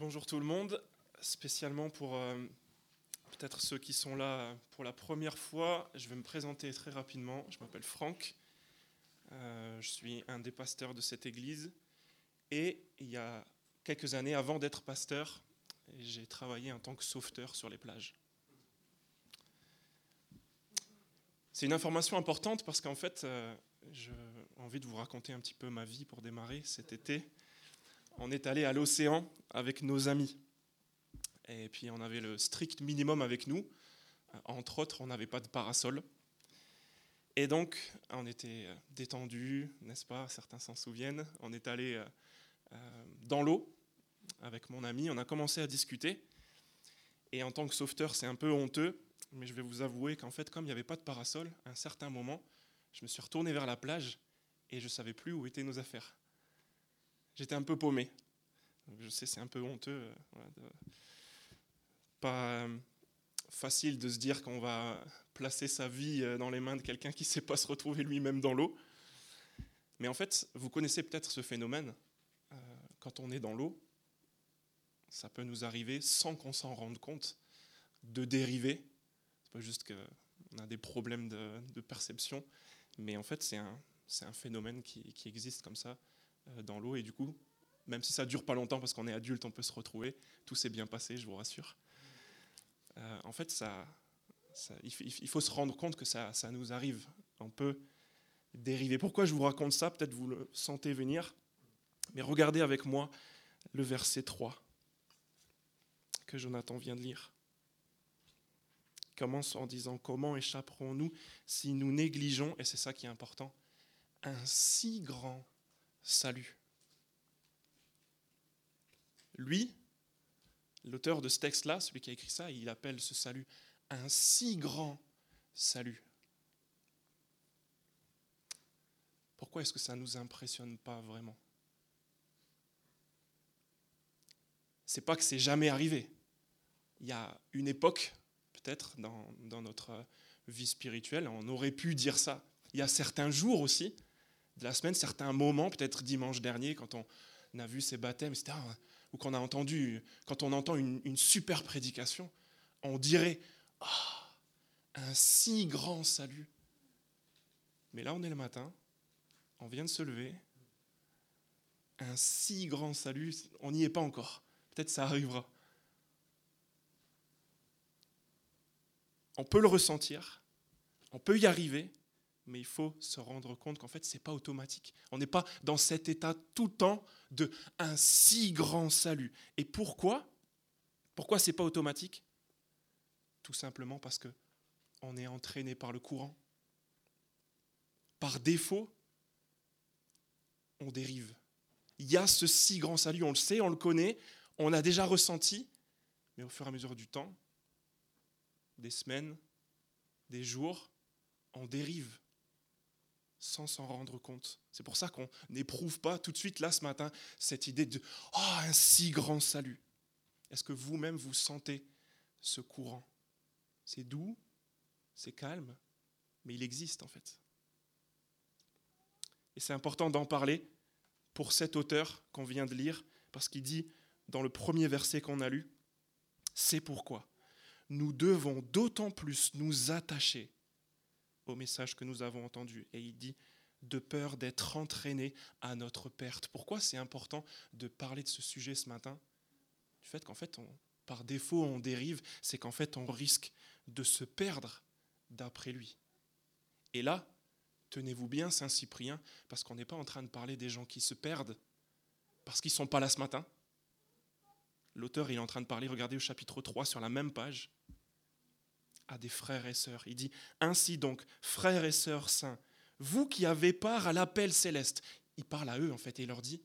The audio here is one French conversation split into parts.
Bonjour tout le monde, spécialement pour euh, peut-être ceux qui sont là pour la première fois, je vais me présenter très rapidement. Je m'appelle Franck, euh, je suis un des pasteurs de cette église et il y a quelques années, avant d'être pasteur, j'ai travaillé en tant que sauveteur sur les plages. C'est une information importante parce qu'en fait, euh, j'ai envie de vous raconter un petit peu ma vie pour démarrer cet été on est allé à l'océan avec nos amis. Et puis on avait le strict minimum avec nous. Entre autres, on n'avait pas de parasol. Et donc, on était détendus, n'est-ce pas? Certains s'en souviennent. On est allé euh, euh, dans l'eau avec mon ami. On a commencé à discuter. Et en tant que sauveteur, c'est un peu honteux. Mais je vais vous avouer qu'en fait, comme il n'y avait pas de parasol, à un certain moment, je me suis retourné vers la plage et je ne savais plus où étaient nos affaires j'étais un peu paumé. Je sais, c'est un peu honteux. Euh, pas euh, facile de se dire qu'on va placer sa vie euh, dans les mains de quelqu'un qui ne sait pas se retrouver lui-même dans l'eau. Mais en fait, vous connaissez peut-être ce phénomène. quand on est dans l'eau, ça peut nous arriver sans qu'on s'en rende compte de dériver. C'est pas juste qu'on a des problèmes de, perception, mais en fait, c'est un, phénomène qui, existe comme ça dans l'eau. Et du coup, même si ça dure pas longtemps parce qu'on est adulte, on peut se retrouver. Tout s'est bien passé, je vous rassure. Euh, en fait, ça, il, faut se rendre compte que ça, ça nous arrive. On peut dériver. Pourquoi je vous raconte ça? Peut-être vous le sentez venir. Mais regardez avec moi le verset 3 que Jonathan vient de lire. Il commence en disant Comment échapperons-nous si nous négligeons, et c'est ça qui est important, un si grand salut. Lui, l'auteur de ce texte-là, celui qui a écrit ça, il appelle ce salut un si grand salut. Pourquoi est-ce que ça ne nous impressionne pas vraiment? C'est pas que c'est jamais arrivé. Il y a une époque, peut-être, dans, dans, notre vie spirituelle, on aurait pu dire ça. Il y a certains jours aussi, de la semaine, certains moments, peut-être dimanche dernier, quand on a vu ces baptêmes, etc., ou qu'on a entendu, quand on entend une, super prédication, on dirait Ah, un si grand salut. Mais là, on est le matin, on vient de se lever, un si grand salut, on n'y est pas encore. Peut-être ça arrivera. On peut le ressentir, on peut y arriver, mais il faut se rendre compte qu'en fait, ce n'est pas automatique. On n'est pas dans cet état tout le temps de un si grand salut. Et pourquoi? Pourquoi ce n'est pas automatique? Tout simplement parce que on est entraîné par le courant. Par défaut, on dérive. Il y a ce si grand salut, on le sait, on le connaît, on a déjà ressenti, mais au fur et à mesure du temps, des semaines, des jours, on dérive sans s'en rendre compte. C'est pour ça qu'on n'éprouve pas tout de suite, là, ce matin, cette idée de ⁇ Oh, un si grand salut !⁇ Est-ce que vous-même vous sentez ce courant? C'est doux, c'est calme, mais il existe en fait. Et c'est important d'en parler pour cet auteur qu'on vient de lire, parce qu'il dit dans le premier verset qu'on a lu, c'est pourquoi nous devons d'autant plus nous attacher au message que nous avons entendu. Et il dit de peur d'être entraîné à notre perte. Pourquoi c'est important de parler de ce sujet ce matin? Du fait qu'en fait, par défaut, on dérive, c'est qu'en fait, on risque de se perdre d'après lui. Et là, tenez-vous bien, Saint-Cyprien, parce qu'on n'est pas en train de parler des gens qui se perdent parce qu'ils ne sont pas là ce matin. L'auteur, il est en train de parler, regardez au chapitre 3 sur la même page, à des frères et sœurs. Il dit, Ainsi donc, frères et sœurs saints, vous qui avez part à l'appel céleste, il parle à eux en fait et il leur dit,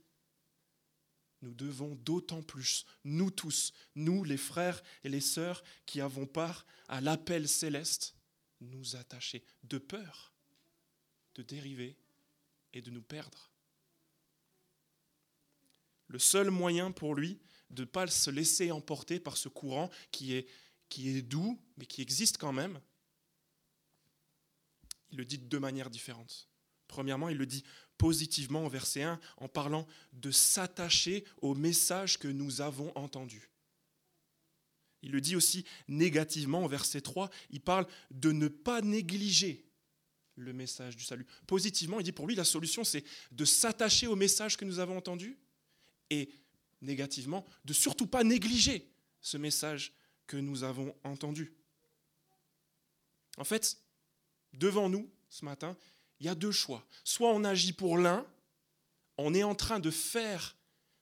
nous devons d'autant plus, nous tous, nous les frères et les sœurs qui avons part à l'appel céleste, nous attacher de peur de dériver et de nous perdre. Le seul moyen pour lui de ne pas se laisser emporter par ce courant qui est qui est doux, mais qui existe quand même, il le dit de deux manières différentes. Premièrement, il le dit positivement au verset 1 en parlant de s'attacher au message que nous avons entendu. Il le dit aussi négativement au verset 3, il parle de ne pas négliger le message du salut. Positivement, il dit pour lui la solution c'est de s'attacher au message que nous avons entendu et négativement de surtout pas négliger ce message que nous avons entendu. En fait, devant nous ce matin, il y a deux choix. Soit on agit pour l'un, on est en train de faire,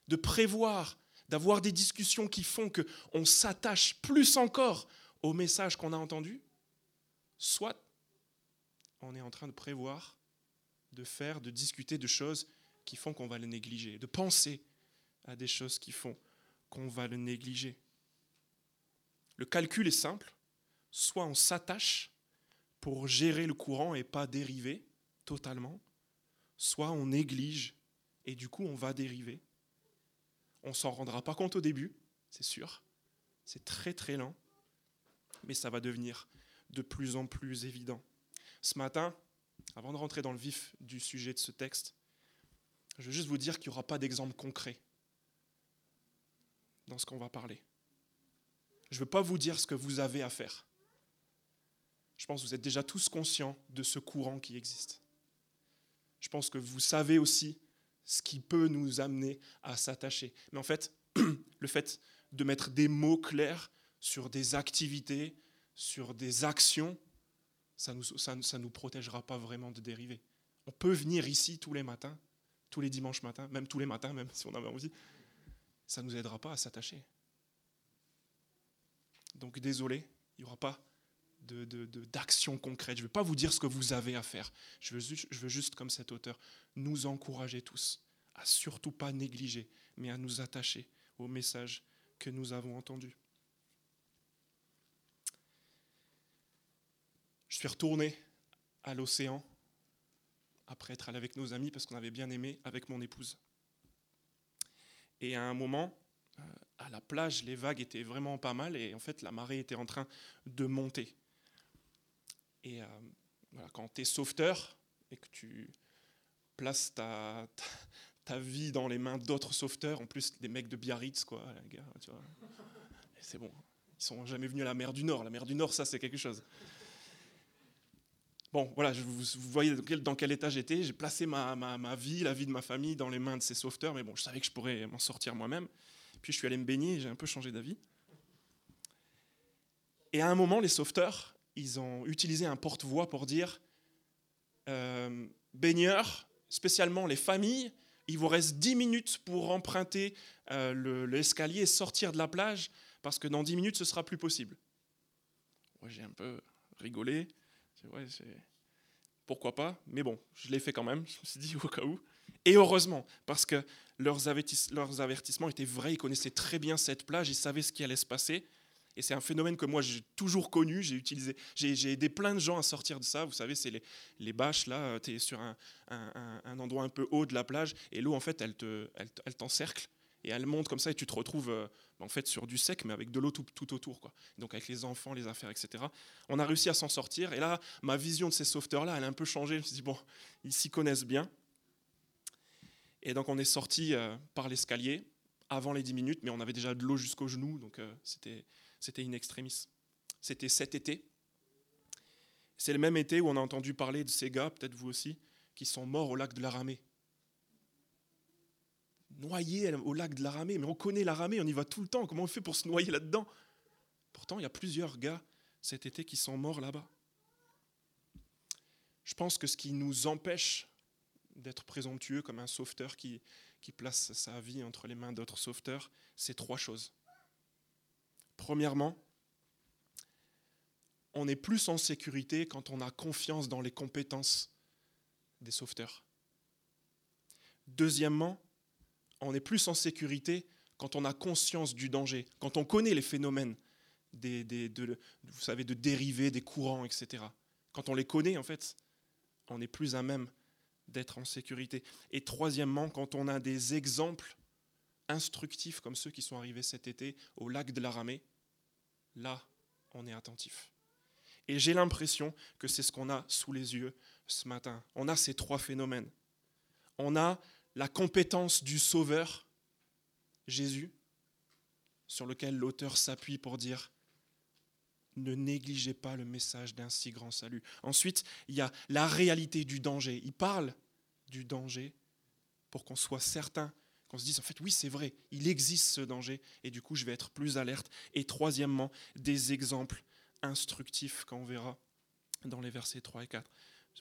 de prévoir, d'avoir des discussions qui font qu'on s'attache plus encore au message qu'on a entendu, soit on est en train de prévoir, de faire, de discuter de choses qui font qu'on va le négliger, de penser à des choses qui font qu'on va le négliger. Le calcul est simple, soit on s'attache pour gérer le courant et pas dériver totalement, soit on néglige et du coup on va dériver. On s'en rendra pas compte au début, c'est sûr. C'est très très lent, mais ça va devenir de plus en plus évident. Ce matin, avant de rentrer dans le vif du sujet de ce texte, je veux juste vous dire qu'il n'y aura pas d'exemple concret dans ce qu'on va parler. Je ne veux pas vous dire ce que vous avez à faire. Je pense que vous êtes déjà tous conscients de ce courant qui existe. Je pense que vous savez aussi ce qui peut nous amener à s'attacher. Mais en fait, le fait de mettre des mots clairs sur des activités, sur des actions, ça ne nous, protégera pas vraiment de dériver. On peut venir ici tous les matins, tous les dimanches matins, même tous les matins, même si on avait envie. Ça ne nous aidera pas à s'attacher. Donc désolé, il n'y aura pas d'action concrète. Je ne vais pas vous dire ce que vous avez à faire. Je veux, je veux juste, comme cet auteur, nous encourager tous à surtout pas négliger, mais à nous attacher au message que nous avons entendu. Je suis retourné à l'océan après être allé avec nos amis parce qu'on avait bien aimé avec mon épouse. Et à un moment, euh, à la plage, les vagues étaient vraiment pas mal et en fait la marée était en train de monter. Et euh, voilà, quand tu es sauveteur et que tu places ta, ta, vie dans les mains d'autres sauveteurs, en plus des mecs de Biarritz, quoi, tu vois. C'est bon, ils sont jamais venus à la mer du Nord. La mer du Nord, ça c'est quelque chose. Bon, voilà, vous, voyez dans quel, état j'étais. J'ai placé ma, ma, vie, la vie de ma famille dans les mains de ces sauveteurs, mais bon, je savais que je pourrais m'en sortir moi-même. Puis je suis allé me baigner, j'ai un peu changé d'avis. Et à un moment, les sauveteurs, ils ont utilisé un porte-voix pour dire euh, baigneurs, spécialement les familles, il vous reste 10 minutes pour emprunter euh, l'escalier et sortir de la plage, parce que dans 10 minutes, ce sera plus possible. Moi, j'ai un peu rigolé ouais, pourquoi pas, mais bon, je l'ai fait quand même, je me suis dit au cas où. Et heureusement, parce que leurs, avertissements étaient vrais, ils connaissaient très bien cette plage, ils savaient ce qui allait se passer. Et c'est un phénomène que moi j'ai toujours connu, j'ai utilisé, j'ai aidé plein de gens à sortir de ça. Vous savez, c'est les, bâches, là, tu es sur un, endroit un peu haut de la plage, et l'eau, en fait, elle t'encercle. Et elle monte comme ça et tu te retrouves euh, en fait sur du sec mais avec de l'eau tout, autour. Donc avec les enfants, les affaires, etc. On a réussi à s'en sortir et là ma vision de ces sauveteurs là elle a un peu changé. Je me suis dit bon ils s'y connaissent bien. Et donc on est sorti euh, par l'escalier avant les 10 minutes mais on avait déjà de l'eau jusqu'aux genoux donc euh, c'était c'était in extremis. C'était cet été. C'est le même été où on a entendu parler de ces gars, peut-être vous aussi, qui sont morts au lac de la Ramée noyé au lac de l'Aramée. Mais on connaît l'Aramée, on y va tout le temps. Comment on fait pour se noyer là-dedans? Pourtant, il y a plusieurs gars cet été qui sont morts là-bas. Je pense que ce qui nous empêche d'être présomptueux comme un sauveteur qui, place sa vie entre les mains d'autres sauveteurs, c'est trois choses. Premièrement, on est plus en sécurité quand on a confiance dans les compétences des sauveteurs. Deuxièmement, on est plus en sécurité quand on a conscience du danger, quand on connaît les phénomènes de, vous de dérivés, des courants, etc. Quand on les connaît, en fait, on est plus à même d'être en sécurité. Et troisièmement, quand on a des exemples instructifs comme ceux qui sont arrivés cet été au lac de la Ramée, là, on est attentif. Et j'ai l'impression que c'est ce qu'on a sous les yeux ce matin. On a ces trois phénomènes. On a la compétence du Sauveur, Jésus, sur lequel l'auteur s'appuie pour dire ne négligez pas le message d'un si grand salut. Ensuite, il y a la réalité du danger. Il parle du danger pour qu'on soit certain, qu'on se dise en fait oui c'est vrai, il existe ce danger et du coup je vais être plus alerte. Et troisièmement, des exemples instructifs qu'on verra dans les versets 3 et 4.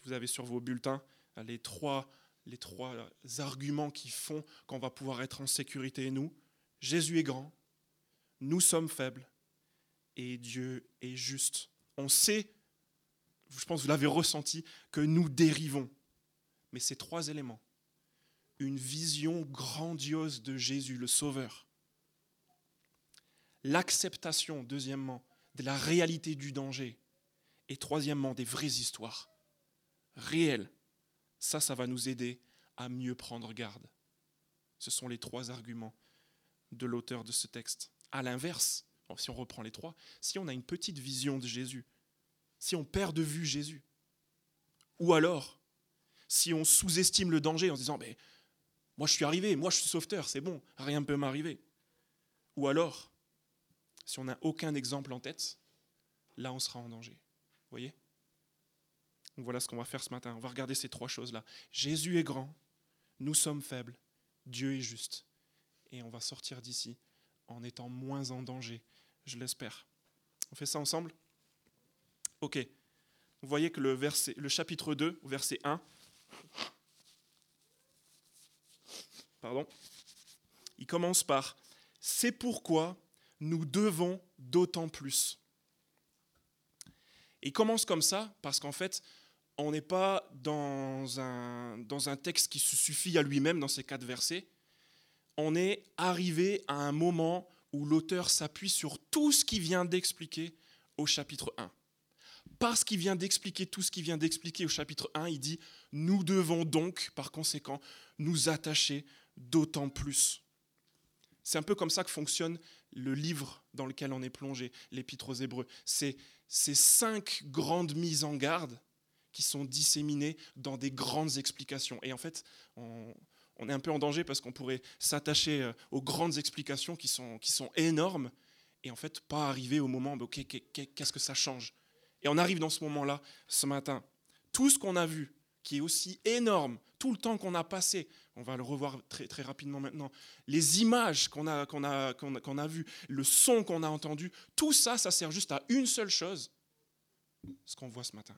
Vous avez sur vos bulletins les trois, les trois arguments qui font qu'on va pouvoir être en sécurité, nous. Jésus est grand, nous sommes faibles et Dieu est juste. On sait, je pense que vous l'avez ressenti, que nous dérivons. Mais ces trois éléments, une vision grandiose de Jésus, le Sauveur, l'acceptation, deuxièmement, de la réalité du danger, et troisièmement, des vraies histoires réelles, ça, ça va nous aider à mieux prendre garde. Ce sont les trois arguments de l'auteur de ce texte. À l'inverse, si on reprend les trois, si on a une petite vision de Jésus, si on perd de vue Jésus, ou alors si on sous-estime le danger en se disant mais moi je suis arrivé, moi je suis sauveteur, c'est bon, rien ne peut m'arriver. Ou alors, si on n'a aucun exemple en tête, là on sera en danger. Voyez? Voilà ce qu'on va faire ce matin. On va regarder ces trois choses-là. Jésus est grand, nous sommes faibles, Dieu est juste. Et on va sortir d'ici en étant moins en danger je l'espère. On fait ça ensemble? Ok. Vous voyez que le, verset, le chapitre 2, verset 1, pardon, il commence par C'est pourquoi nous devons d'autant plus. il commence comme ça parce qu'en fait, on n'est pas dans un, dans un texte qui se suffit à lui-même dans ces quatre versets. On est arrivé à un moment où l'auteur s'appuie sur tout ce qu'il vient d'expliquer au chapitre 1. Parce qu'il vient d'expliquer tout ce qu'il vient d'expliquer au chapitre 1, il dit, nous devons donc, par conséquent, nous attacher d'autant plus. C'est un peu comme ça que fonctionne le livre dans lequel on est plongé, l'Épître aux Hébreux. C'est ces cinq grandes mises en garde qui sont disséminées dans des grandes explications. Et en fait, on, on est un peu en danger parce qu'on pourrait s'attacher euh, aux grandes explications qui sont, qui sont énormes et en fait pas arriver au moment, ok, qu'est-ce que ça change? Et on arrive dans ce moment-là, ce matin. Tout ce qu'on a vu, qui est aussi énorme, tout le temps qu'on a passé, on va le revoir très, très rapidement maintenant, les images qu'on a, qu'on a, qu'on a, vues, le son qu'on a entendu, tout ça, ça sert juste à une seule chose, ce qu'on voit ce matin.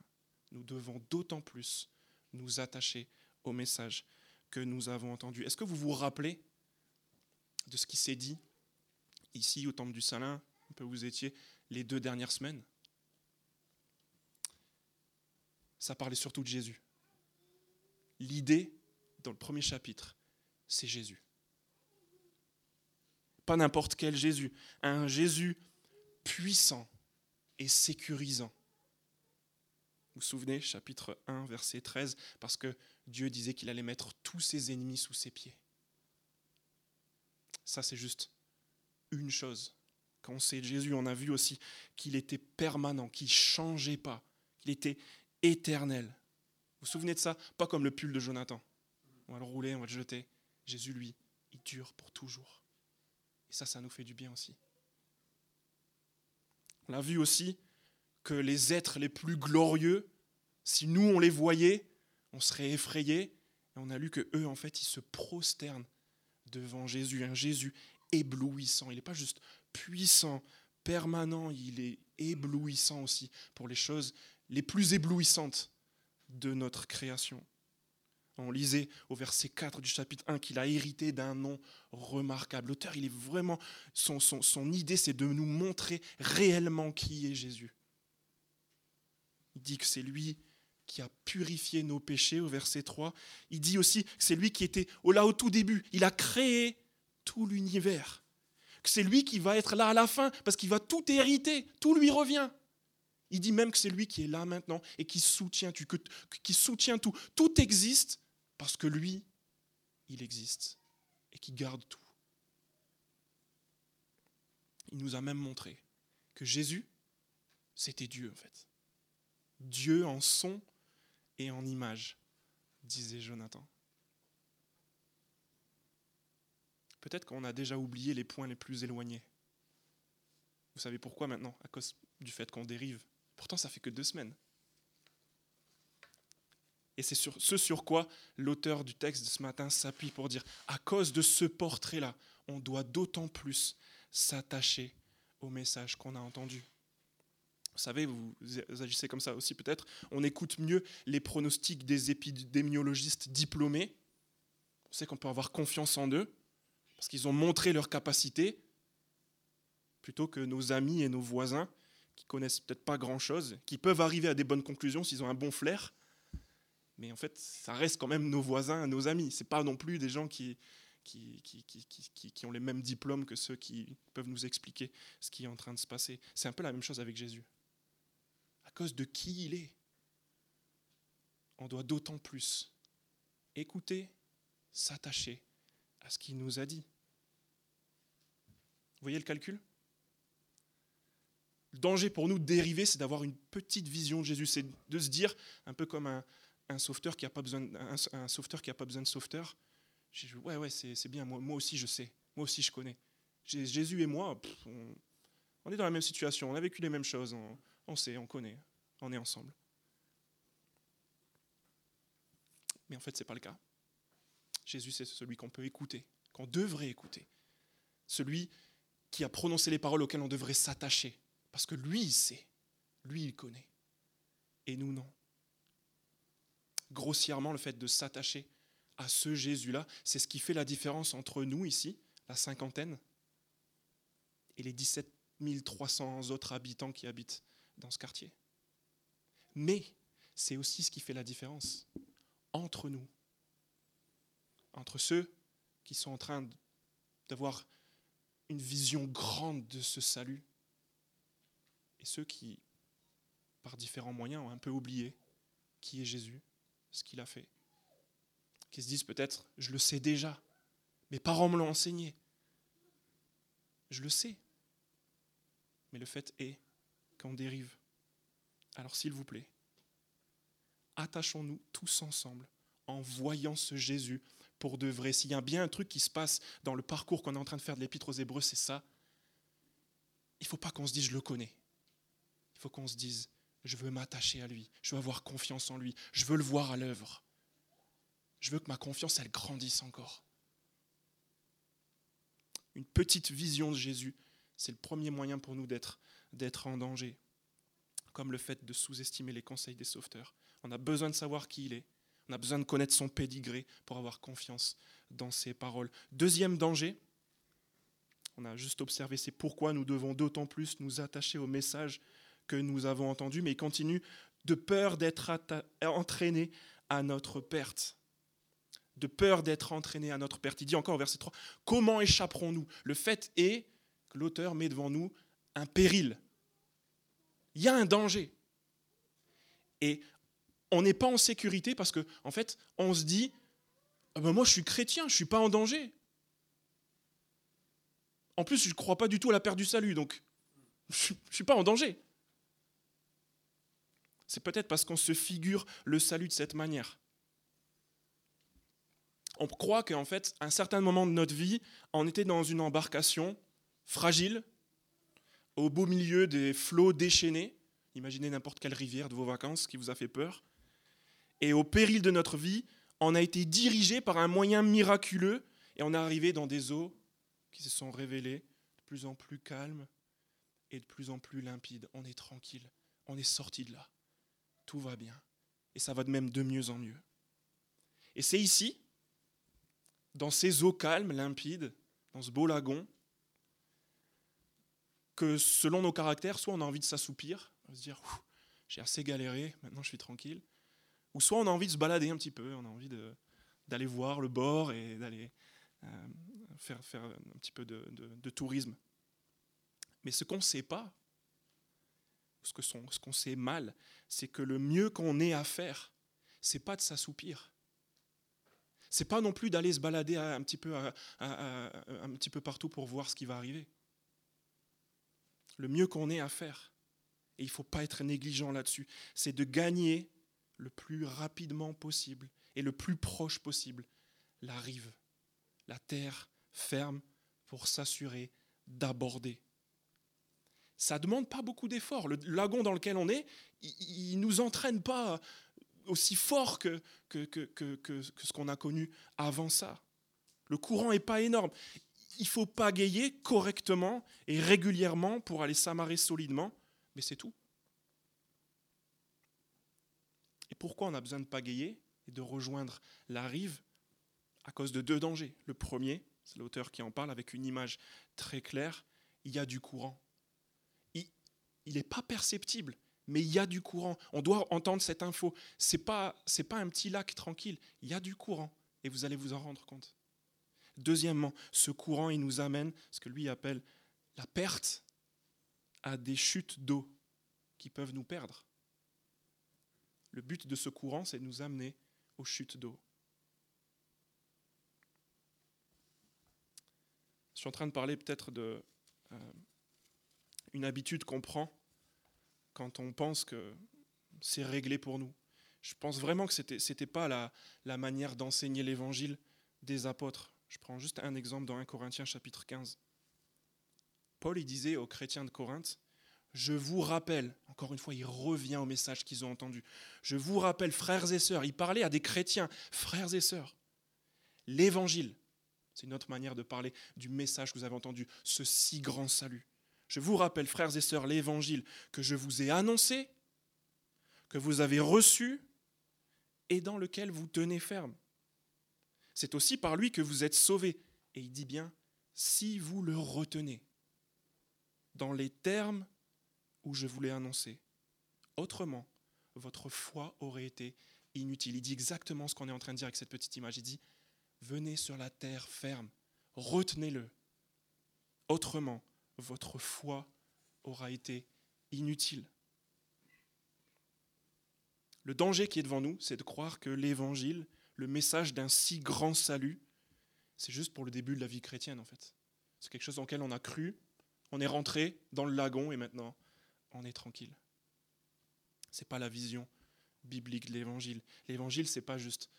Nous devons d'autant plus nous attacher au message que nous avons entendu. Est-ce que vous vous rappelez de ce qui s'est dit ici au Temple du Salin, où vous étiez, les deux dernières semaines? Ça parlait surtout de Jésus. L'idée, dans le premier chapitre, c'est Jésus. Pas n'importe quel Jésus, un Jésus puissant et sécurisant. Vous vous souvenez, chapitre 1, verset 13, parce que Dieu disait qu'il allait mettre tous ses ennemis sous ses pieds. Ça, c'est juste une chose. Quand on sait Jésus, on a vu aussi qu'il était permanent, qu'il ne changeait pas, qu'il était éternel. Vous vous souvenez de ça? Pas comme le pull de Jonathan. On va le rouler, on va le jeter. Jésus, lui, il dure pour toujours. Et ça, ça nous fait du bien aussi. On a vu aussi que les êtres les plus glorieux, si nous on les voyait, on serait effrayé. Et on a lu que eux, en fait, ils se prosternent devant Jésus, un Jésus éblouissant. Il n'est pas juste puissant, permanent, il est éblouissant aussi pour les choses les plus éblouissantes de notre création. On lisait au verset 4 du chapitre 1 qu'il a hérité d'un nom remarquable. L'auteur, il est vraiment, son, son, son idée, c'est de nous montrer réellement qui est Jésus. Il dit que c'est lui qui a purifié nos péchés au verset 3. Il dit aussi que c'est lui qui était là au tout début. Il a créé tout l'univers. Que c'est lui qui va être là à la fin parce qu'il va tout hériter. Tout lui revient. Il dit même que c'est lui qui est là maintenant et qui soutient, qui soutient tout. Tout existe parce que lui, il existe et qui garde tout. Il nous a même montré que Jésus, c'était Dieu en fait. Dieu en son et en image, disait Jonathan. peut-être qu'on a déjà oublié les points les plus éloignés. Vous savez pourquoi maintenant À cause du fait qu'on dérive. Pourtant, ça fait que deux semaines. Et c'est ce sur quoi l'auteur du texte de ce matin s'appuie pour dire, à cause de ce portrait-là, on doit d'autant plus s'attacher au message qu'on a entendu. Vous savez, vous agissez comme ça aussi peut-être. On écoute mieux les pronostics des épidémiologistes diplômés. On sait qu'on peut avoir confiance en eux parce qu'ils ont montré leur capacité plutôt que nos amis et nos voisins qui connaissent peut-être pas grand-chose, qui peuvent arriver à des bonnes conclusions s'ils ont un bon flair, mais en fait, ça reste quand même nos voisins, nos amis. Ce pas non plus des gens qui, qui, qui, qui, ont les mêmes diplômes que ceux qui peuvent nous expliquer ce qui est en train de se passer. C'est un peu la même chose avec Jésus. Cause de qui il est, on doit d'autant plus écouter, s'attacher à ce qu'il nous a dit. Vous voyez le calcul? Le danger pour nous de dériver, c'est d'avoir une petite vision de Jésus, c'est de se dire, un peu comme un, sauveteur qui n'a pas besoin, pas besoin de sauveteur. ouais, ouais, c'est bien. Moi, aussi, je sais. Moi aussi, je connais. Jésus et moi, on, est dans la même situation. On a vécu les mêmes choses. On sait, on connaît. On est ensemble. Mais en fait, ce n'est pas le cas. Jésus, c'est celui qu'on peut écouter, qu'on devrait écouter. Celui qui a prononcé les paroles auxquelles on devrait s'attacher. Parce que lui, il sait. Lui, il connaît. Et nous, non grossièrement le fait de s'attacher à ce Jésus-là. C'est ce qui fait la différence entre nous ici, la cinquantaine, et les 17 300 autres habitants qui habitent dans ce quartier. Mais c'est aussi ce qui fait la différence entre nous, entre ceux qui sont en train d'avoir une vision grande de ce salut et ceux qui, par différents moyens, ont un peu oublié qui est Jésus ce qu'il a fait. Qui se disent peut-être, je le sais déjà, mes parents me l'ont enseigné. Je le sais. Mais le fait est qu'on dérive. Alors s'il vous plaît, attachons-nous tous ensemble en voyant ce Jésus pour de vrai. S'il y a bien un truc qui se passe dans le parcours qu'on est en train de faire de l'Épître aux Hébreux, c'est ça. Il ne faut pas qu'on se dise je le connais. Il faut qu'on se dise je veux m'attacher à lui, je veux avoir confiance en lui, je veux le voir à l'œuvre. Je veux que ma confiance, elle grandisse encore. Une petite vision de Jésus, c'est le premier moyen pour nous d'être, d'être en danger, comme le fait de sous-estimer les conseils des sauveteurs. On a besoin de savoir qui il est, on a besoin de connaître son pédigré pour avoir confiance dans ses paroles. Deuxième danger, on a juste observé, c'est pourquoi nous devons d'autant plus nous attacher au message que nous avons entendu, mais il continue de peur d'être entraîné à notre perte. De peur d'être entraîné à notre perte. Il dit encore au verset 3, comment échapperons-nous? Le fait est que l'auteur met devant nous un péril. Il y a un danger. Et on n'est pas en sécurité parce qu'en en fait, on se dit, ah ben moi je suis chrétien, je ne suis pas en danger. En plus, je ne crois pas du tout à la perte du salut, donc je ne suis pas en danger. C'est peut-être parce qu'on se figure le salut de cette manière. On croit qu'en fait, à un certain moment de notre vie, on était dans une embarcation fragile, au beau milieu des flots déchaînés. Imaginez n'importe quelle rivière de vos vacances qui vous a fait peur. Et au péril de notre vie, on a été dirigé par un moyen miraculeux et on est arrivé dans des eaux qui se sont révélées de plus en plus calmes et de plus en plus limpides. On est tranquille, on est sorti de là tout va bien. Et ça va de même de mieux en mieux. Et c'est ici, dans ces eaux calmes, limpides, dans ce beau lagon, que selon nos caractères, soit on a envie de s'assoupir, se dire j'ai assez galéré, maintenant je suis tranquille, ou soit on a envie de se balader un petit peu, on a envie d'aller voir le bord et d'aller euh, faire, faire un petit peu de, de tourisme. Mais ce qu'on ne sait pas, ce qu'on sait mal, c'est que le mieux qu'on ait à faire, c'est pas de s'assoupir. C'est pas non plus d'aller se balader un petit peu partout pour voir ce qui va arriver. Le mieux qu'on ait à faire, et il ne faut pas être négligent là-dessus, c'est de gagner le plus rapidement possible et le plus proche possible la rive, la terre ferme pour s'assurer d'aborder. Ça ne demande pas beaucoup d'efforts. Le lagon dans lequel on est, il ne nous entraîne pas aussi fort que, ce qu'on a connu avant ça. Le courant n'est pas énorme. Il faut pagayer correctement et régulièrement pour aller s'amarrer solidement, mais c'est tout. Et pourquoi on a besoin de pagayer et de rejoindre la rive À cause de deux dangers. Le premier, c'est l'auteur qui en parle avec une image très claire, il y a du courant. Il n'est pas perceptible, mais il y a du courant. On doit entendre cette info. Ce n'est pas, pas un petit lac tranquille, il y a du courant, et vous allez vous en rendre compte. Deuxièmement, ce courant, il nous amène ce que lui appelle la perte à des chutes d'eau qui peuvent nous perdre. Le but de ce courant, c'est de nous amener aux chutes d'eau. Je suis en train de parler peut-être de euh, une habitude qu'on prend quand on pense que c'est réglé pour nous. Je pense vraiment que ce n'était pas la, la manière d'enseigner l'évangile des apôtres. Je prends juste un exemple dans 1 Corinthiens chapitre 15. Paul il disait aux chrétiens de Corinthe, je vous rappelle, encore une fois, il revient au message qu'ils ont entendu. Je vous rappelle, frères et sœurs, il parlait à des chrétiens, frères et sœurs. L'évangile, c'est une autre manière de parler du message que vous avez entendu, ce si grand salut. Je vous rappelle, frères et sœurs, l'évangile que je vous ai annoncé, que vous avez reçu et dans lequel vous tenez ferme. C'est aussi par lui que vous êtes sauvés. Et il dit bien, si vous le retenez, dans les termes où je vous l'ai annoncé. Autrement, votre foi aurait été inutile. Il dit exactement ce qu'on est en train de dire avec cette petite image. Il dit, venez sur la terre ferme, retenez-le. Autrement, votre foi aura été inutile. Le danger qui est devant nous, c'est de croire que l'évangile, le message d'un si grand salut, c'est juste pour le début de la vie chrétienne en fait. C'est quelque chose dans lequel on a cru, on est rentré dans le lagon et maintenant on est tranquille. Ce n'est pas la vision biblique de l'évangile. L'évangile, ce n'est pas juste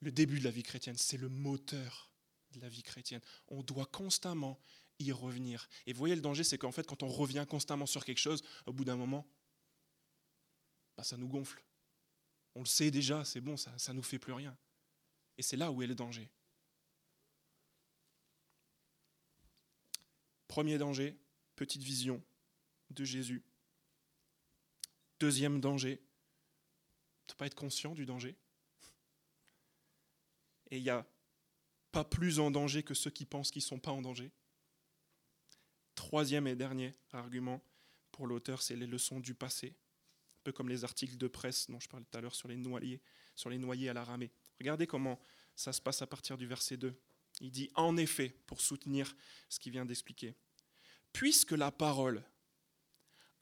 le début de la vie chrétienne, c'est le moteur de la vie chrétienne. On doit constamment y revenir. Et vous voyez, le danger, c'est qu'en fait, quand on revient constamment sur quelque chose, au bout d'un moment, bah, ça nous gonfle. On le sait déjà, c'est bon, ça ne nous fait plus rien. Et c'est là où est le danger. Premier danger, petite vision de Jésus. Deuxième danger, ne pas être conscient du danger. Et il n'y a pas plus en danger que ceux qui pensent qu'ils ne sont pas en danger. Troisième et dernier argument pour l'auteur, c'est les leçons du passé, un peu comme les articles de presse dont je parlais tout à l'heure sur les noyés, sur les à la ramée. Regardez comment ça se passe à partir du verset 2. Il dit en effet, pour soutenir ce qu'il vient d'expliquer, puisque la parole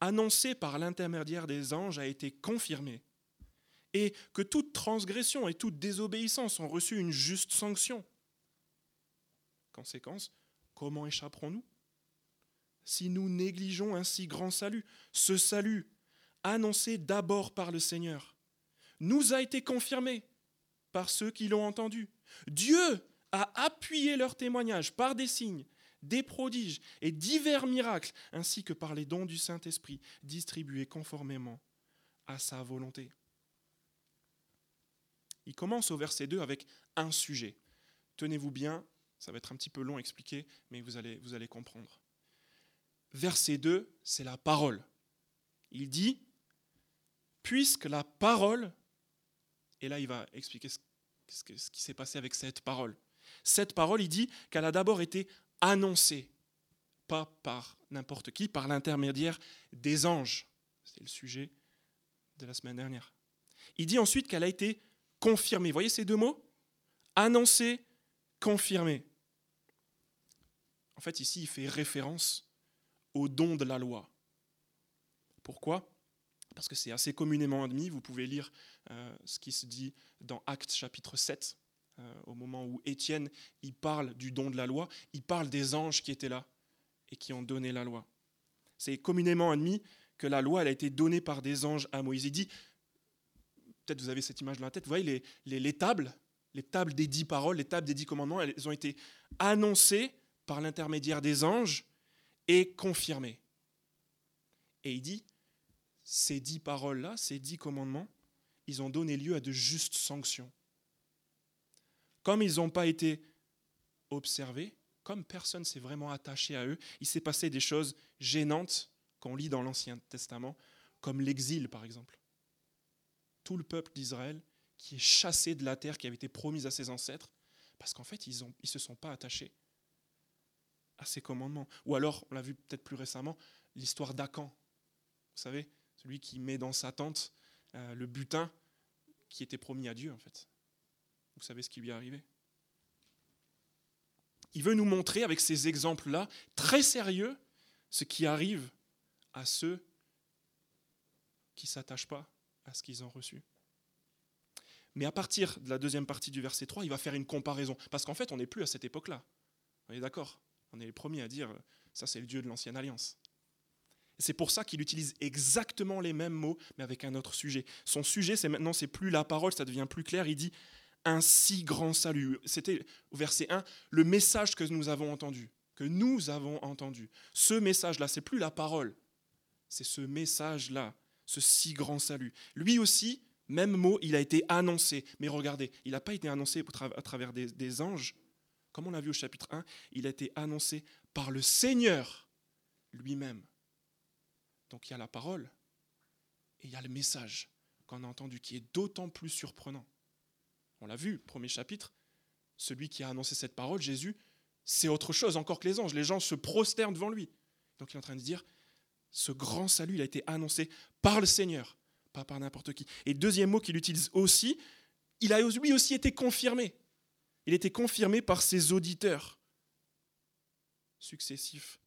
annoncé par l'intermédiaire des anges a été confirmé, et que toute transgression et toute désobéissance ont reçu une juste sanction. Conséquence, comment échapperons-nous? Si nous négligeons un si grand salut, ce salut, annoncé d'abord par le Seigneur, nous a été confirmé par ceux qui l'ont entendu. Dieu a appuyé leur témoignage par des signes des prodiges et divers miracles, ainsi que par les dons du Saint-Esprit distribués conformément à sa volonté. Il commence au verset 2 avec un sujet. Tenez-vous bien, ça va être un petit peu long à expliquer, mais vous allez, vous allez comprendre. Verset 2, c'est la parole. Il dit, puisque la parole, et là il va expliquer ce, qui s'est passé avec cette parole. Cette parole, il dit qu'elle a d'abord été annoncée, pas par n'importe qui, par l'intermédiaire des anges. C'est le sujet de la semaine dernière. Il dit ensuite qu'elle a été confirmée. Vous voyez ces deux mots? Annoncée, confirmée. En fait, ici, il fait référence au don de la loi. Pourquoi? Parce que c'est assez communément admis. Vous pouvez lire euh, ce qui se dit dans Actes chapitre 7, euh, au moment où Étienne il parle du don de la loi, il parle des anges qui étaient là et qui ont donné la loi. C'est communément admis que la loi elle a été donnée par des anges à Moïse. Il dit, peut-être vous avez cette image dans la tête, vous voyez les, les, tables les tables des dix paroles, les tables des dix commandements, elles ont été annoncées par l'intermédiaire des anges et confirmées. Et il dit, ces dix paroles-là, ces dix commandements, ils ont donné lieu à de justes sanctions. Comme ils n'ont pas été observés, comme personne s'est vraiment attaché à eux, il s'est passé des choses gênantes qu'on lit dans l'Ancien Testament, comme l'exil par exemple. Tout le peuple d'Israël qui est chassé de la terre qui avait été promise à ses ancêtres, parce qu'en fait, ils ne se sont pas attachés à ces commandements. Ou alors, on l'a vu peut-être plus récemment, l'histoire d'Acan. Vous savez, celui qui met dans sa tente euh, le butin qui était promis à Dieu, en fait. Vous savez ce qui lui est arrivé? Il veut nous montrer avec ces exemples-là, très sérieux, ce qui arrive à ceux qui ne s'attachent pas à ce qu'ils ont reçu. Mais à partir de la deuxième partie du verset 3, il va faire une comparaison. Parce qu'en fait, on n'est plus à cette époque-là. On est d'accord? On est les premiers à dire, ça c'est le Dieu de l'ancienne alliance. C'est pour ça qu'il utilise exactement les mêmes mots, mais avec un autre sujet. Son sujet, c'est maintenant, c'est plus la parole, ça devient plus clair. Il dit un si grand salut. C'était au verset 1, le message que nous avons entendu, que nous avons entendu. Ce message-là, c'est plus la parole, c'est ce message-là, ce si grand salut. Lui aussi, même mot, il a été annoncé. Mais regardez, il n'a pas été annoncé à travers des, des anges, comme on l'a vu au chapitre 1, il a été annoncé par le Seigneur lui-même. Donc il y a la parole et il y a le message qu'on a entendu qui est d'autant plus surprenant. On l'a vu, premier chapitre, celui qui a annoncé cette parole, Jésus, c'est autre chose encore que les anges. Les gens se prosternent devant lui. Donc il est en train de dire, ce grand salut, il a été annoncé par le Seigneur, pas par n'importe qui. Et deuxième mot qu'il utilise aussi, il a lui aussi été confirmé. Il a été confirmé par ses auditeurs successifs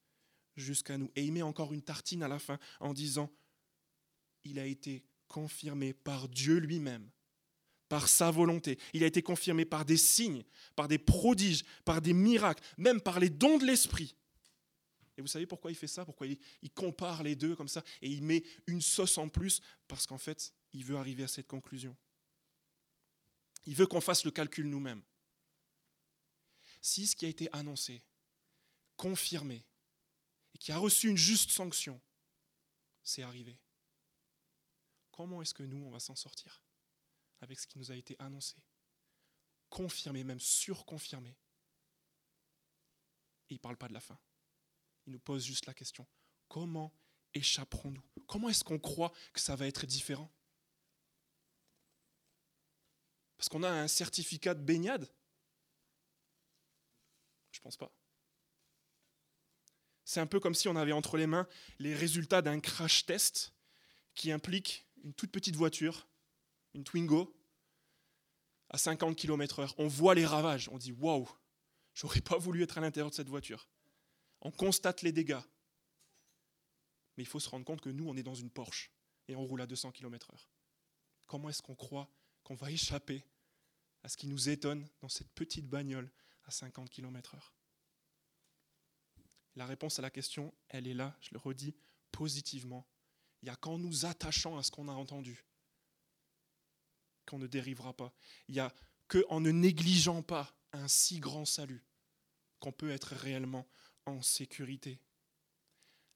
jusqu'à nous. Et il met encore une tartine à la fin en disant, il a été confirmé par Dieu lui-même par sa volonté. Il a été confirmé par des signes, par des prodiges, par des miracles, même par les dons de l'Esprit. Et vous savez pourquoi il fait ça? Pourquoi il, compare les deux comme ça? Et il met une sauce en plus Parce qu'en fait, il veut arriver à cette conclusion. Il veut qu'on fasse le calcul nous-mêmes. Si ce qui a été annoncé, confirmé, qui a reçu une juste sanction, c'est arrivé, comment est-ce que nous, on va s'en sortir avec ce qui nous a été annoncé, confirmé, même surconfirmé? Et il ne parle pas de la fin. Il nous pose juste la question, comment échapperons-nous? Comment est-ce qu'on croit que ça va être différent? Parce qu'on a un certificat de baignade? Je ne pense pas. C'est un peu comme si on avait entre les mains les résultats d'un crash test qui implique une toute petite voiture une Twingo, à 50 km/h. On voit les ravages. On dit waouh, j'aurais pas voulu être à l'intérieur de cette voiture. On constate les dégâts. Mais il faut se rendre compte que nous, on est dans une Porsche et on roule à 200 km/h. Comment est-ce qu'on croit qu'on va échapper à ce qui nous étonne dans cette petite bagnole à 50 km/h La réponse à la question, elle est là, je le redis, positivement. Il n'y a qu'en nous attachant à ce qu'on a entendu qu'on ne dérivera pas. Il n'y a qu'en ne négligeant pas un si grand salut qu'on peut être réellement en sécurité.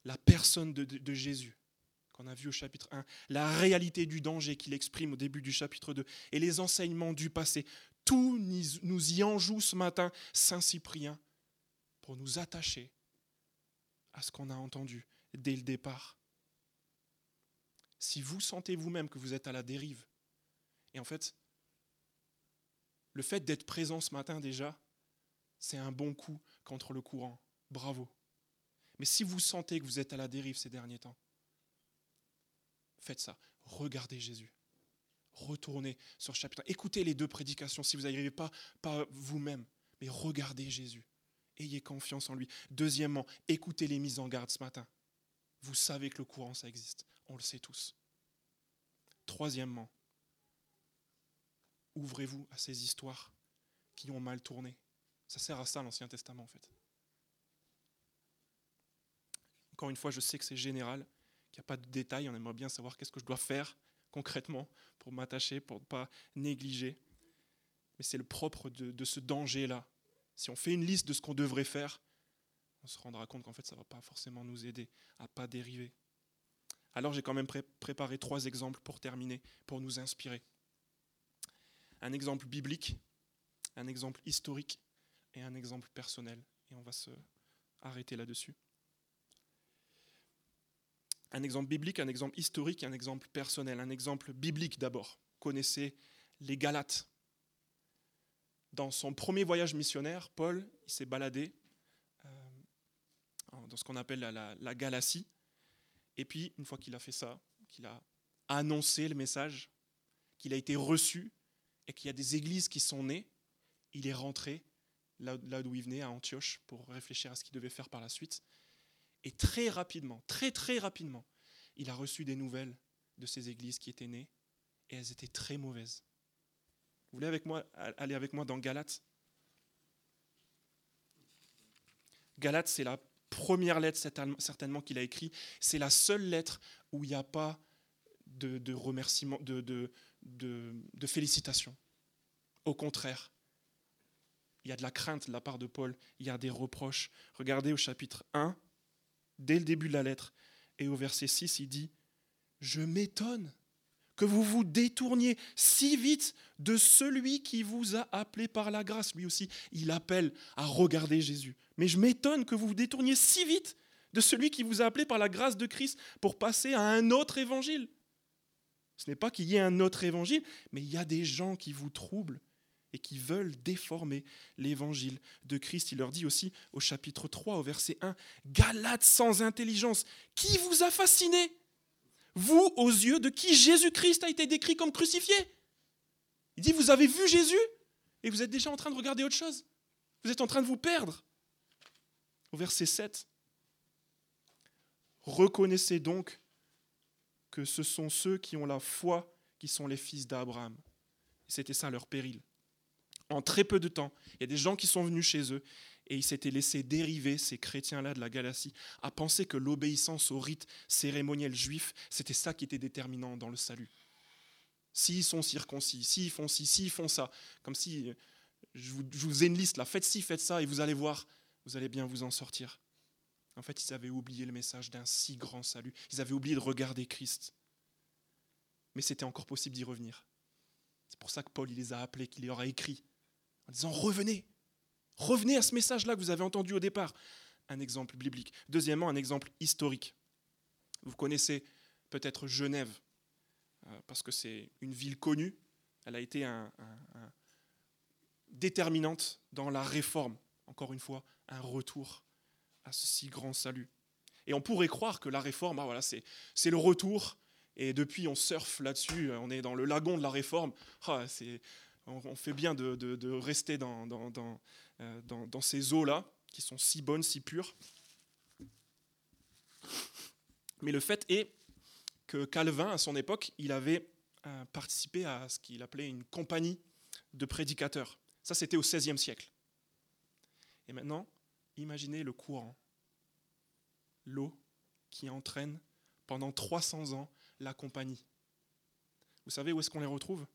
La personne de, Jésus, qu'on a vu au chapitre 1, la réalité du danger qu'il exprime au début du chapitre 2, et les enseignements du passé, tout nous y en joue ce matin, Saint Cyprien, pour nous attacher à ce qu'on a entendu dès le départ. Si vous sentez vous-même que vous êtes à la dérive, et en fait, le fait d'être présent ce matin déjà, c'est un bon coup contre le courant. Bravo. Mais si vous sentez que vous êtes à la dérive ces derniers temps, faites ça. Regardez Jésus. Retournez sur le chapitre. Écoutez les deux prédications si vous n'y arrivez pas, pas vous-même, mais regardez Jésus. Ayez confiance en lui. Deuxièmement, écoutez les mises en garde ce matin. Vous savez que le courant, ça existe. On le sait tous. Troisièmement, ouvrez-vous à ces histoires qui ont mal tourné. Ça sert à ça l'Ancien Testament en fait. Encore une fois, je sais que c'est général, qu'il n'y a pas de détails, on aimerait bien savoir qu'est-ce que je dois faire concrètement pour m'attacher, pour ne pas négliger. Mais c'est le propre de, de ce danger-là. Si on fait une liste de ce qu'on devrait faire, on se rendra compte qu'en fait, ça ne va pas forcément nous aider à pas dériver. Alors j'ai quand même préparé trois exemples pour terminer, pour nous inspirer. Un exemple biblique, un exemple historique et un exemple personnel. Et on va se arrêter là-dessus. Un exemple biblique, un exemple historique et un exemple personnel. Un exemple biblique d'abord. Connaissez les Galates. Dans son premier voyage missionnaire, Paul s'est baladé euh, dans ce qu'on appelle la, la Galatie. Et puis, une fois qu'il a fait ça, qu'il a annoncé le message, qu'il a été reçu et qu'il y a des églises qui sont nées, il est rentré là, d'où il venait, à Antioche, pour réfléchir à ce qu'il devait faire par la suite. Et très rapidement, très très rapidement, il a reçu des nouvelles de ces églises qui étaient nées, et elles étaient très mauvaises. Vous voulez avec moi, aller avec moi dans Galates? Galates, c'est la première lettre certainement qu'il a écrite. C'est la seule lettre où il n'y a pas de, de remerciement, de, de, de félicitations. Au contraire, il y a de la crainte de la part de Paul, il y a des reproches. Regardez au chapitre 1, dès le début de la lettre, et au verset 6, il dit, Je m'étonne que vous vous détourniez si vite de celui qui vous a appelé par la grâce. Lui aussi, il appelle à regarder Jésus. Mais je m'étonne que vous vous détourniez si vite de celui qui vous a appelé par la grâce de Christ pour passer à un autre évangile. Ce n'est pas qu'il y ait un autre évangile, mais il y a des gens qui vous troublent et qui veulent déformer l'évangile de Christ. Il leur dit aussi au chapitre 3, au verset 1, Galates sans intelligence, qui vous a fasciné? Vous, aux yeux de qui Jésus-Christ a été décrit comme crucifié Il dit, vous avez vu Jésus et vous êtes déjà en train de regarder autre chose. Vous êtes en train de vous perdre. Au verset 7, Reconnaissez donc que ce sont ceux qui ont la foi qui sont les fils d'Abraham. C'était ça leur péril en très peu de temps. Il y a des gens qui sont venus chez eux et ils s'étaient laissés dériver, ces chrétiens-là de la Galatie, à penser que l'obéissance aux rites cérémoniels juifs, c'était ça qui était déterminant dans le salut. S'ils sont circoncis, s'ils font ci, s'ils font ça, comme si je vous, je vous ai une liste là, faites ci, faites ça, et vous allez voir, vous allez bien vous en sortir. En fait, ils avaient oublié le message d'un si grand salut. Ils avaient oublié de regarder Christ. Mais c'était encore possible d'y revenir. C'est pour ça que Paul il les a appelés, qu'il leur a écrit en disant revenez, revenez à ce message-là que vous avez entendu au départ. Un exemple biblique. Deuxièmement, un exemple historique. Vous connaissez peut-être Genève, euh, parce que c'est une ville connue. Elle a été déterminante dans la réforme. Encore une fois, un retour à ce si grand salut. Et on pourrait croire que la réforme, ah voilà, c'est, le retour, et depuis on surfe là-dessus, on est dans le lagon de la réforme. Ah, on, fait bien de, rester dans, dans, ces eaux-là, qui sont si bonnes, si pures. Mais le fait est que Calvin, à son époque, il avait euh, participé à ce qu'il appelait une compagnie de prédicateurs. Ça, c'était au XVIe siècle. Et maintenant, imaginez le courant, l'eau qui entraîne pendant 300 ans la compagnie. Vous savez où est-ce qu'on les retrouve?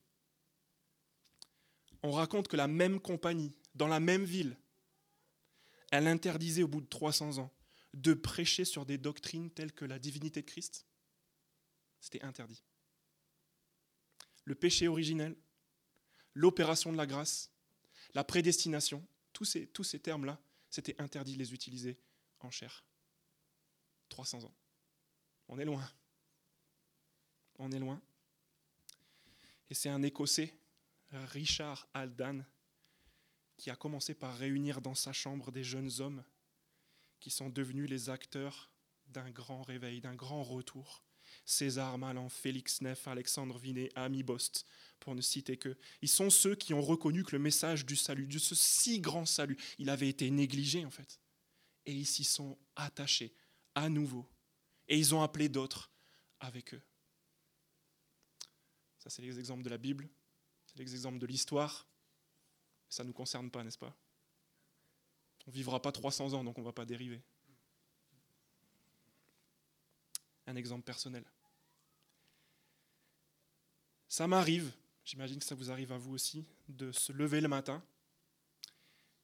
On raconte que la même compagnie, dans la même ville, elle interdisait au bout de 300 ans de prêcher sur des doctrines telles que la divinité de Christ. C'était interdit. Le péché originel, l'opération de la grâce, la prédestination, tous ces, termes-là, c'était interdit de les utiliser en chair. 300 ans. On est loin. On est loin. Et c'est un Écossais Richard Aldan, qui a commencé par réunir dans sa chambre des jeunes hommes qui sont devenus les acteurs d'un grand réveil, d'un grand retour. César Malan, Félix Neff, Alexandre Vinet, Ami Bost, pour ne citer que. Ils sont ceux qui ont reconnu que le message du salut, de ce si grand salut, il avait été négligé en fait. Et ils s'y sont attachés à nouveau. Et ils ont appelé d'autres avec eux. Ça, c'est les exemples de la Bible. C'est l'exemple de l'histoire. Ça ne nous concerne pas, n'est-ce pas? On ne vivra pas 300 ans, donc on ne va pas dériver. Un exemple personnel. Ça m'arrive j'imagine que ça vous arrive à vous aussi, de se lever le matin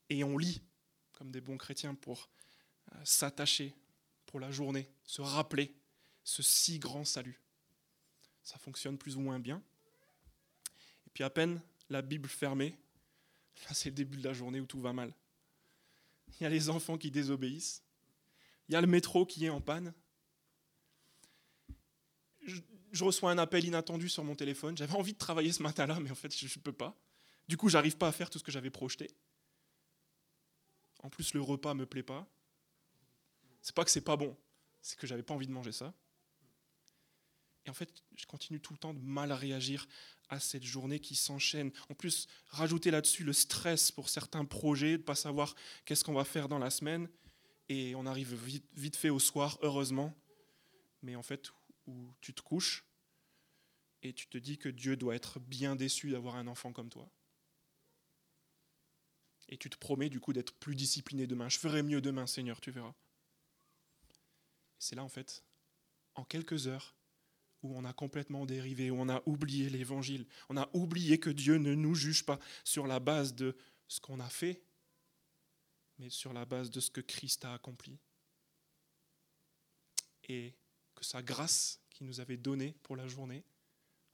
et on lit comme des bons chrétiens pour euh, s'attacher pour la journée, se rappeler ce si grand salut. Ça fonctionne plus ou moins bien. Et puis à peine la Bible fermée, là c'est le début de la journée où tout va mal. Il y a les enfants qui désobéissent, il y a le métro qui est en panne. Je, reçois un appel inattendu sur mon téléphone. J'avais envie de travailler ce matin-là, mais en fait, je ne peux pas. Du coup, j'arrive pas à faire tout ce que j'avais projeté. En plus, le repas me plaît pas. C'est pas que c'est pas bon, c'est que j'avais pas envie de manger ça. Et en fait, je continue tout le temps de mal réagir à cette journée qui s'enchaîne. En plus, rajouter là-dessus le stress pour certains projets, de ne pas savoir qu'est-ce qu'on va faire dans la semaine. Et on arrive vite, vite fait au soir, heureusement. Mais en fait, où tu te couches et tu te dis que Dieu doit être bien déçu d'avoir un enfant comme toi. Et tu te promets du coup d'être plus discipliné demain. Je ferai mieux demain, Seigneur, tu verras. C'est là, en fait, en quelques heures, où on a complètement dérivé, où on a oublié l'évangile. On a oublié que Dieu ne nous juge pas sur la base de ce qu'on a fait, mais sur la base de ce que Christ a accompli. Et que sa grâce qu'il nous avait donnée pour la journée,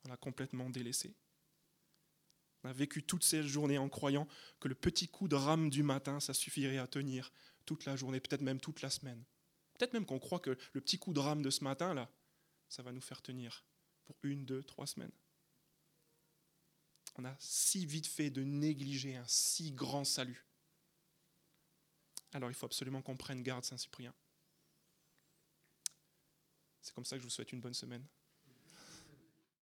on l'a complètement délaissée. On a vécu toute cette journée en croyant que le petit coup de rame du matin, ça suffirait à tenir toute la journée, peut-être même toute la semaine. Peut-être même qu'on croit que le petit coup de rame de ce matin-là, ça va nous faire tenir pour une, deux, trois semaines. On a si vite fait de négliger un si grand salut. Alors il faut absolument qu'on prenne garde, Saint-Cyprien. C'est comme ça que je vous souhaite une bonne semaine.